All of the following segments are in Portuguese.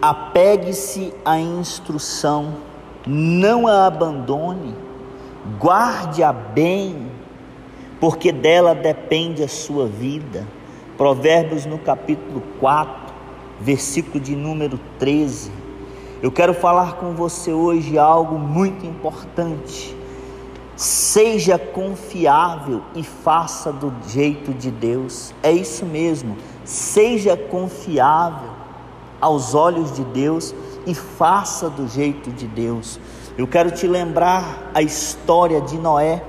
Apegue-se à instrução, não a abandone, guarde-a bem, porque dela depende a sua vida. Provérbios no capítulo 4, versículo de número 13. Eu quero falar com você hoje algo muito importante. Seja confiável e faça do jeito de Deus. É isso mesmo. Seja confiável aos olhos de Deus e faça do jeito de Deus. Eu quero te lembrar a história de Noé.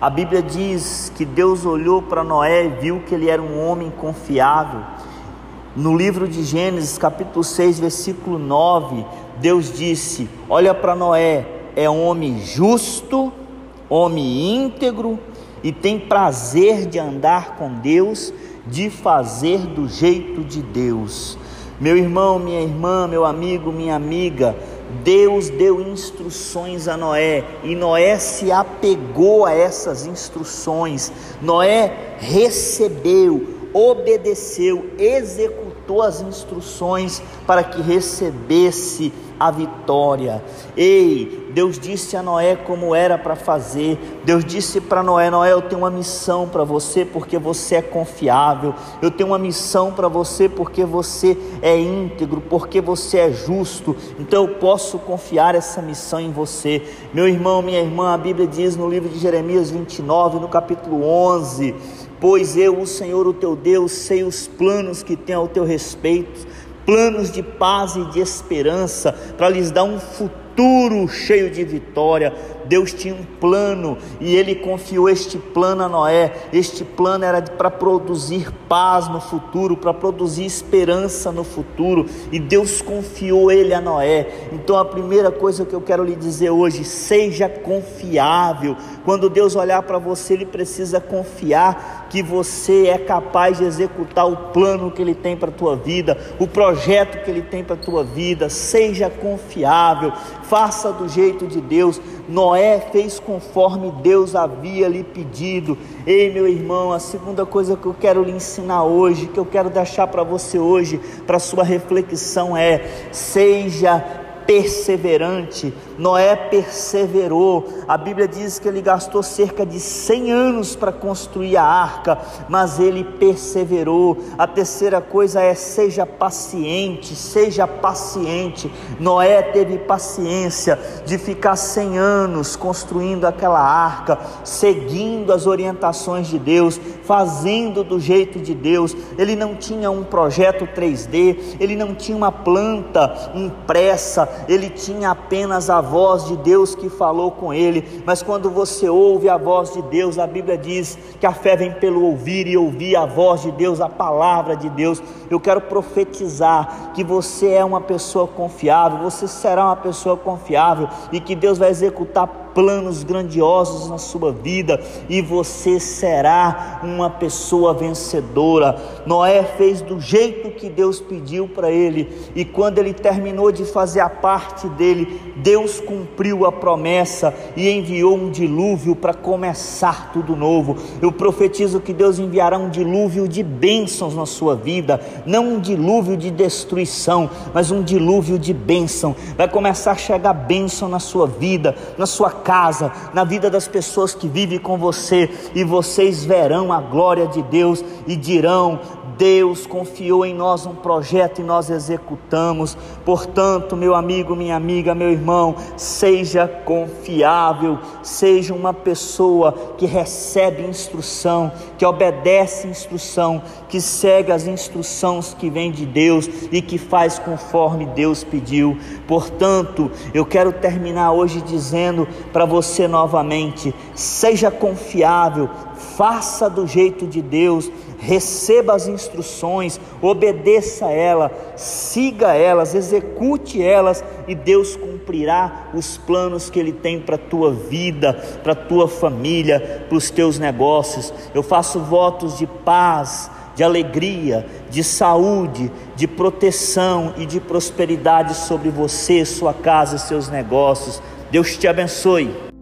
A Bíblia diz que Deus olhou para Noé e viu que ele era um homem confiável. No livro de Gênesis, capítulo 6, versículo 9, Deus disse: Olha para Noé, é homem justo, homem íntegro e tem prazer de andar com Deus, de fazer do jeito de Deus. Meu irmão, minha irmã, meu amigo, minha amiga, Deus deu instruções a Noé e Noé se apegou a essas instruções. Noé recebeu, obedeceu, executou as instruções para que recebesse a vitória. Ei, Deus disse a Noé como era para fazer. Deus disse para Noé: Noé, eu tenho uma missão para você porque você é confiável. Eu tenho uma missão para você porque você é íntegro, porque você é justo. Então eu posso confiar essa missão em você. Meu irmão, minha irmã, a Bíblia diz no livro de Jeremias 29, no capítulo 11: Pois eu, o Senhor, o teu Deus, sei os planos que tenho ao teu respeito planos de paz e de esperança, para lhes dar um futuro cheio de vitória. Deus tinha um plano e ele confiou este plano a Noé. Este plano era para produzir paz no futuro, para produzir esperança no futuro, e Deus confiou ele a Noé. Então a primeira coisa que eu quero lhe dizer hoje, seja confiável. Quando Deus olhar para você, ele precisa confiar que você é capaz de executar o plano que ele tem para a tua vida, o projeto que ele tem para a tua vida. Seja confiável, faça do jeito de Deus. Noé fez conforme Deus havia lhe pedido. Ei, meu irmão, a segunda coisa que eu quero lhe ensinar hoje, que eu quero deixar para você hoje, para sua reflexão é: seja perseverante. Noé perseverou. A Bíblia diz que ele gastou cerca de 100 anos para construir a arca, mas ele perseverou. A terceira coisa é seja paciente, seja paciente. Noé teve paciência de ficar 100 anos construindo aquela arca, seguindo as orientações de Deus, fazendo do jeito de Deus. Ele não tinha um projeto 3D, ele não tinha uma planta impressa, ele tinha apenas a voz de Deus que falou com ele. Mas quando você ouve a voz de Deus, a Bíblia diz que a fé vem pelo ouvir e ouvir a voz de Deus, a palavra de Deus. Eu quero profetizar que você é uma pessoa confiável, você será uma pessoa confiável e que Deus vai executar planos grandiosos na sua vida e você será uma pessoa vencedora. Noé fez do jeito que Deus pediu para ele e quando ele terminou de fazer a parte dele, Deus cumpriu a promessa e enviou um dilúvio para começar tudo novo. Eu profetizo que Deus enviará um dilúvio de bênçãos na sua vida, não um dilúvio de destruição, mas um dilúvio de bênção. Vai começar a chegar bênção na sua vida, na sua casa, na vida das pessoas que vivem com você, e vocês verão a glória de Deus e dirão: Deus confiou em nós um projeto e nós executamos. Portanto, meu amigo, minha amiga, meu irmão, seja confiável, seja uma pessoa que recebe instrução, que obedece instrução, que segue as instruções que vêm de Deus e que faz conforme Deus pediu. Portanto, eu quero terminar hoje dizendo para você novamente: seja confiável, faça do jeito de Deus, receba as instruções, obedeça a ela, siga elas, execute elas e Deus cumprirá os planos que Ele tem para a tua vida, para a tua família, para os teus negócios. Eu faço votos de paz, de alegria, de saúde, de proteção e de prosperidade sobre você, sua casa seus negócios. Deus te abençoe.